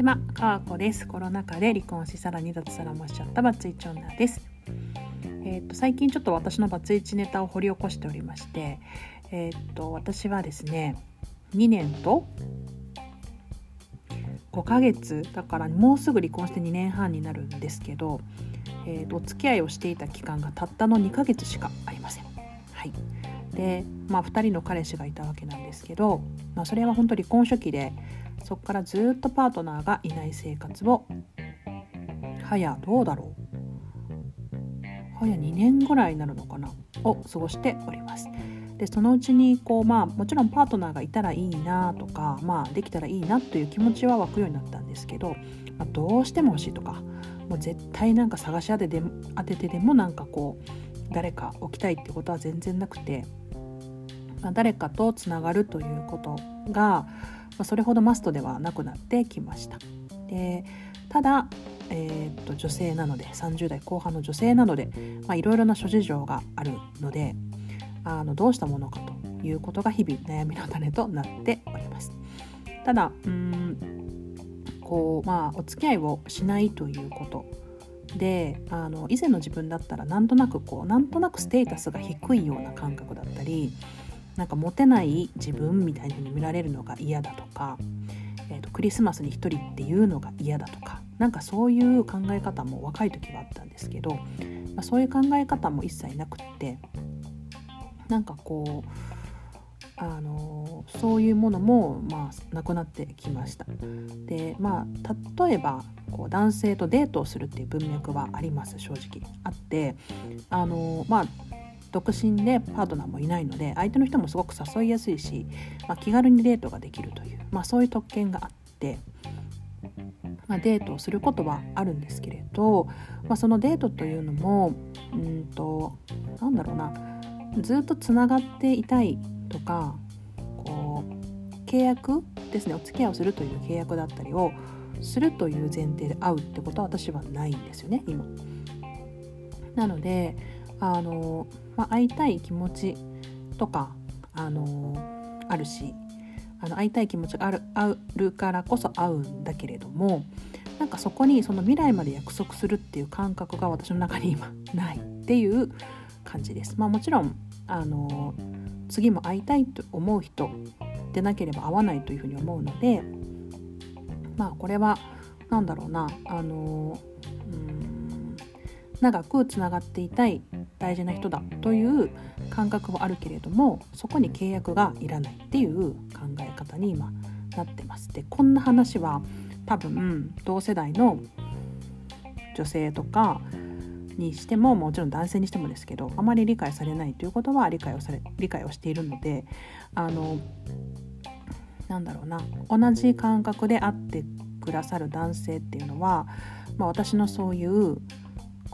ちは、かわこです。コロナ禍で離婚しさらに脱サラもしちゃったバツイチ女です。えっ、と最近ちょっと私のバツイチネタを掘り起こしておりまして、えっ、と私はですね、2年と5ヶ月だからもうすぐ離婚して2年半になるんですけど、えー、とお付き合いをしていた期間がたったの2ヶ月しかありません。はい、で、まあ、2人の彼氏がいたわけなんですけど、まあ、それは本当離婚初期でそこからずっとパートナーがいない生活を。早どうだろう。早2年ぐらいになるのかな。を過ごしております。でそのうちにこう、まあ、もちろんパートナーがいたらいいなとか、まあ、できたらいいなという気持ちは湧くようになったんですけど、まあ、どうしても欲しいとかもう絶対なんか探し当てで当ててでもなんかこう誰か置きたいってことは全然なくて、誰かとつながるということが、それほどマストではなくなってきました。でただえー、と女性なので30代後半の女性なのでいろいろな諸事情があるのであのどうしたものかということが日々悩みの種となっております。ただうんこうまあお付き合いをしないということであの以前の自分だったらなんとなくこうなんとなくステータスが低いような感覚だったりなんかモテない自分みたいに見られるのが嫌だとか、えーと、クリスマスに一人っていうのが嫌だとかなんかそういう考え方も若い時はあったんですけど、まあ、そういう考え方も一切なくってなんかこうあのそういうものも、まあ、なくなってきました。でまあ例えばこう男性とデートをするっていう文脈はあります正直。あってあのまあ独身でパートナーもいないので相手の人もすごく誘いやすいし、まあ、気軽にデートができるという、まあ、そういう特権があって、まあ、デートをすることはあるんですけれど、まあ、そのデートというのもうんとなんだろうなずっとつながっていたいとかこう契約ですねお付き合いをするという契約だったりをするという前提で会うってことは私はないんですよね今。なのであの、まあ、会いたい気持ちとかあのあるしあの会いたい気持ちがあるあるからこそ会うんだけれどもなんかそこにその未来まで約束するっていう感覚が私の中に今 ないっていう感じです。まあ、もちろんあの次も会いたいと思う人でなければ会わないというふうに思うのでまあこれは何だろうなあの長くつながっていたい大事な人だという感覚はあるけれどもそこに契約がいらないっていう考え方に今なってます。でこんな話は多分同世代の女性とかにしてももちろん男性にしてもですけどあまり理解されないということは理解をされ理解をしているのであのなんだろうな同じ感覚で会ってくださる男性っていうのは、まあ、私のそういう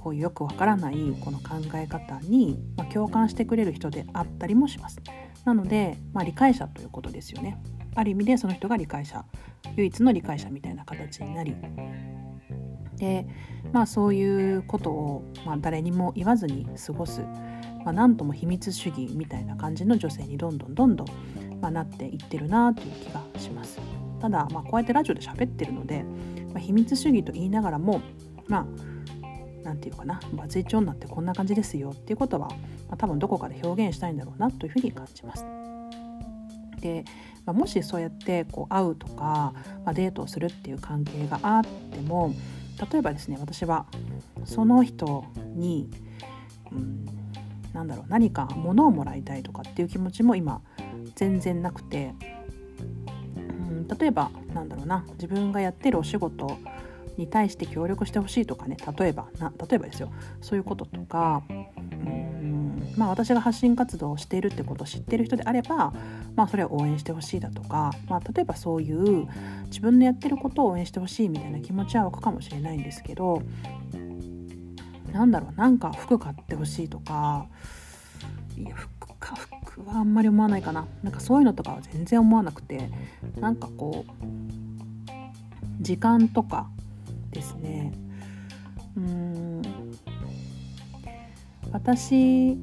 こうよくわからないこの考え方に、まあ、共感してくれる人であったりもします。なので、まあ、理解者ということですよね。ある意味でその人が理解者唯一の理解者みたいな形になりでまあそういうことを、まあ、誰にも言わずに過ごす、まあ、なんとも秘密主義みたいな感じの女性にどんどんどんどん、まあ、なっていってるなという気がします。ただ、まあ、こうやってラジオで喋ってるので、まあ、秘密主義と言いながらもまあなんていうかなバツイチ女ってこんな感じですよっていうことは、まあ、多分どこかで表現したいんだろうなというふうに感じます。で、まあ、もしそうやってこう会うとか、まあ、デートをするっていう関係があっても例えばですね私はその人に、うん、なんだろう何か物をもらいたいとかっていう気持ちも今全然なくて、うん、例えばなんだろうな自分がやってるお仕事に対して協力してほしいとかね例えばな例えばですよ。そういうこととかうんまあ私が発信活動をしているってことを知ってる人であればまあそれを応援してほしいだとか、まあ、例えばそういう自分のやってることを応援してほしいみたいな気持ちは湧くかもしれないんですけどなんだろうなんか服買ってほしいとかいや服か服はあんまり思わないかな。なんかそういうのとかは全然思わなくてなんかこう時間とかですね。うん。私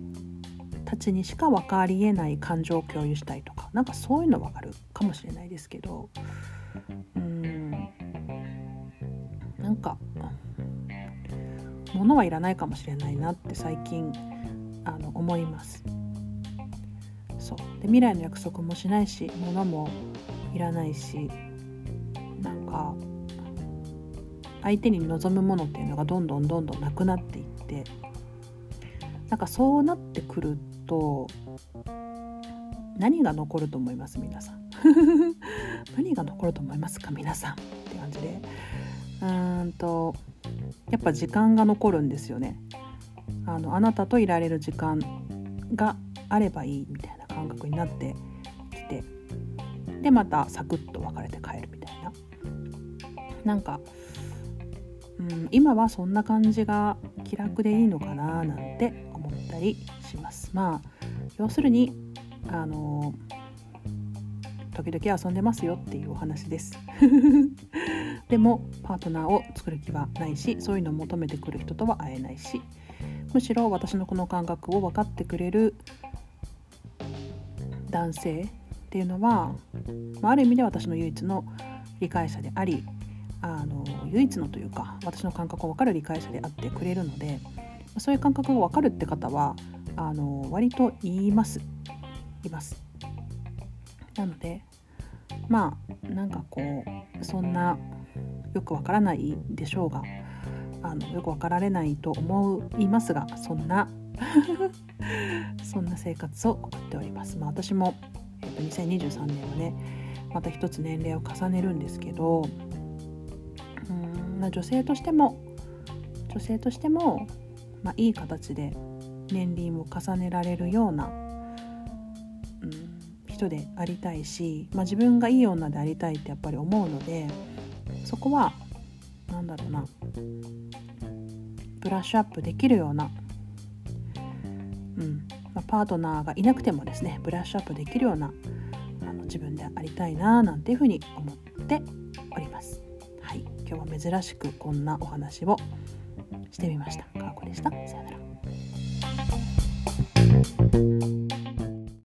たちにしか分かりえない感情を共有したいとかなんかそういうのはあるかもしれないですけどうん。なんか物はいらないかもしれないなって最近あの思います。そう。で未来の約束もしないし物もいらないし相手に望むものっていうのがどんどんどんどんなくなっていってなんかそうなってくると何が残ると思います？皆さん。何が残ると思いますか？皆さんって感じで。うーんとやっぱ時間が残るんですよね。あのあなたといられる時間があればいいみたいな感覚になってきてでまたサクッと別れて帰るみたいな。なんか、うん、今はそんな感じが気楽でいいのかななんて思ったりします。まあ要するにあの時々遊んでますよっていうお話です。でもパートナーを作る気はないしそういうのを求めてくる人とは会えないしむしろ私のこの感覚を分かってくれる男性っていうのは、まあ、る意味で私の唯一の理解者でありあの唯一のというか私の感覚を分かる理解者であってくれるのでそういう感覚を分かるって方はあの割と言いますいますなのでまあなんかこうそんなよくわからないでしょうがあのよく分かられないと思いますがそんな そんな生活を送っております。まあ、私も、えー、と2023年はねまた一つ年齢を重ねるんですけど、まあ、女性としても女性としても、まあ、いい形で年輪を重ねられるような、うん、人でありたいし、まあ、自分がいい女でありたいってやっぱり思うのでそこは何だろうなブラッシュアップできるような、うんまあ、パートナーがいなくてもですねブラッシュアップできるようなあの自分でありたいななんていうふうに思っております。はい、今日は珍しくこんなお話をしてみました。かわこでした。さよなら。